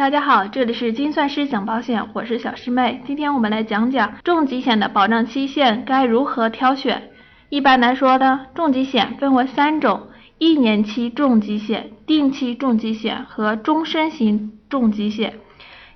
大家好，这里是精算师讲保险，我是小师妹。今天我们来讲讲重疾险的保障期限该如何挑选。一般来说呢，重疾险分为三种：一年期重疾险、定期重疾险和终身型重疾险。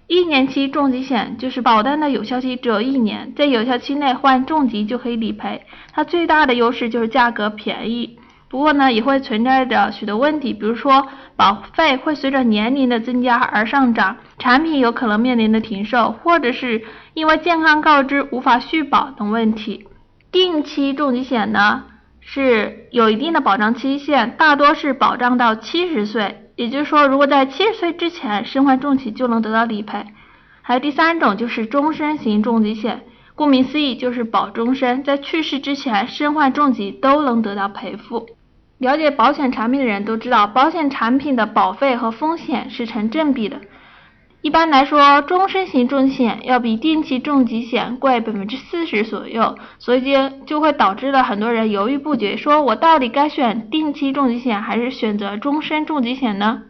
一年期重疾险就是保单的有效期只有一年，在有效期内患重疾就可以理赔。它最大的优势就是价格便宜。不过呢，也会存在着许多问题，比如说保费会随着年龄的增加而上涨，产品有可能面临的停售，或者是因为健康告知无法续保等问题。定期重疾险呢是有一定的保障期限，大多是保障到七十岁，也就是说，如果在七十岁之前身患重疾就能得到理赔。还有第三种就是终身型重疾险，顾名思义就是保终身，在去世之前身患重疾都能得到赔付。了解保险产品的人都知道，保险产品的保费和风险是成正比的。一般来说，终身型重疾险要比定期重疾险贵百分之四十左右，所以就就会导致了很多人犹豫不决，说我到底该选定期重疾险还是选择终身重疾险呢？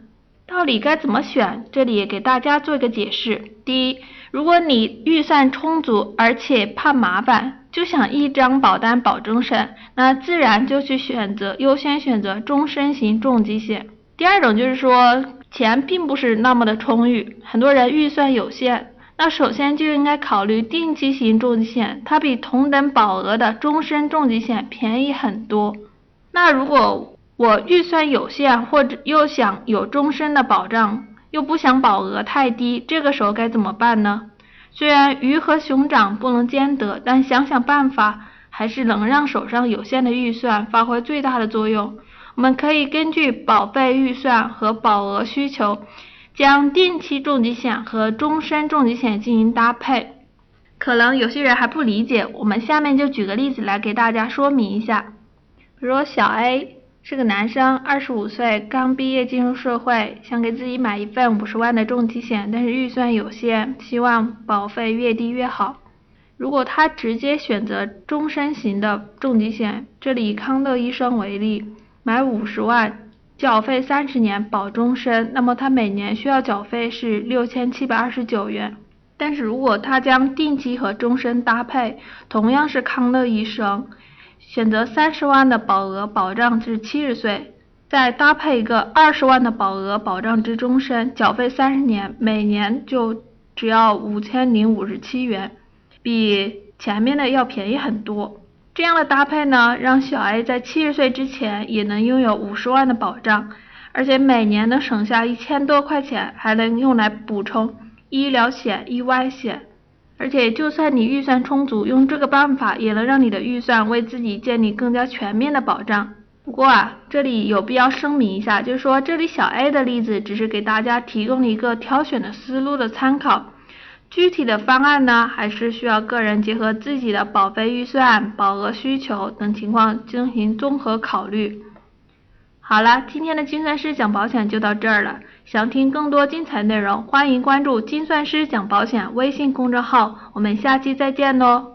到底该怎么选？这里给大家做一个解释。第一，如果你预算充足，而且怕麻烦，就想一张保单保终身，那自然就去选择优先选择终身型重疾险。第二种就是说钱并不是那么的充裕，很多人预算有限，那首先就应该考虑定期型重疾险，它比同等保额的终身重疾险便宜很多。那如果我预算有限，或者又想有终身的保障，又不想保额太低，这个时候该怎么办呢？虽然鱼和熊掌不能兼得，但想想办法，还是能让手上有限的预算发挥最大的作用。我们可以根据保费预算和保额需求，将定期重疾险和终身重疾险进行搭配。可能有些人还不理解，我们下面就举个例子来给大家说明一下。比如小 A。是个男生，二十五岁，刚毕业进入社会，想给自己买一份五十万的重疾险，但是预算有限，希望保费越低越好。如果他直接选择终身型的重疾险，这里以康乐医生为例，买五十万，缴费三十年保终身，那么他每年需要缴费是六千七百二十九元。但是如果他将定期和终身搭配，同样是康乐医生。选择三十万的保额保障至七十岁，再搭配一个二十万的保额保障至终身，缴费三十年，每年就只要五千零五十七元，比前面的要便宜很多。这样的搭配呢，让小 A 在七十岁之前也能拥有五十万的保障，而且每年能省下一千多块钱，还能用来补充医疗险、意外险。而且，就算你预算充足，用这个办法也能让你的预算为自己建立更加全面的保障。不过啊，这里有必要声明一下，就是说这里小 A 的例子只是给大家提供了一个挑选的思路的参考，具体的方案呢，还是需要个人结合自己的保费预算、保额需求等情况进行综合考虑。好了，今天的精算师讲保险就到这儿了。想听更多精彩内容，欢迎关注“精算师讲保险”微信公众号。我们下期再见喽！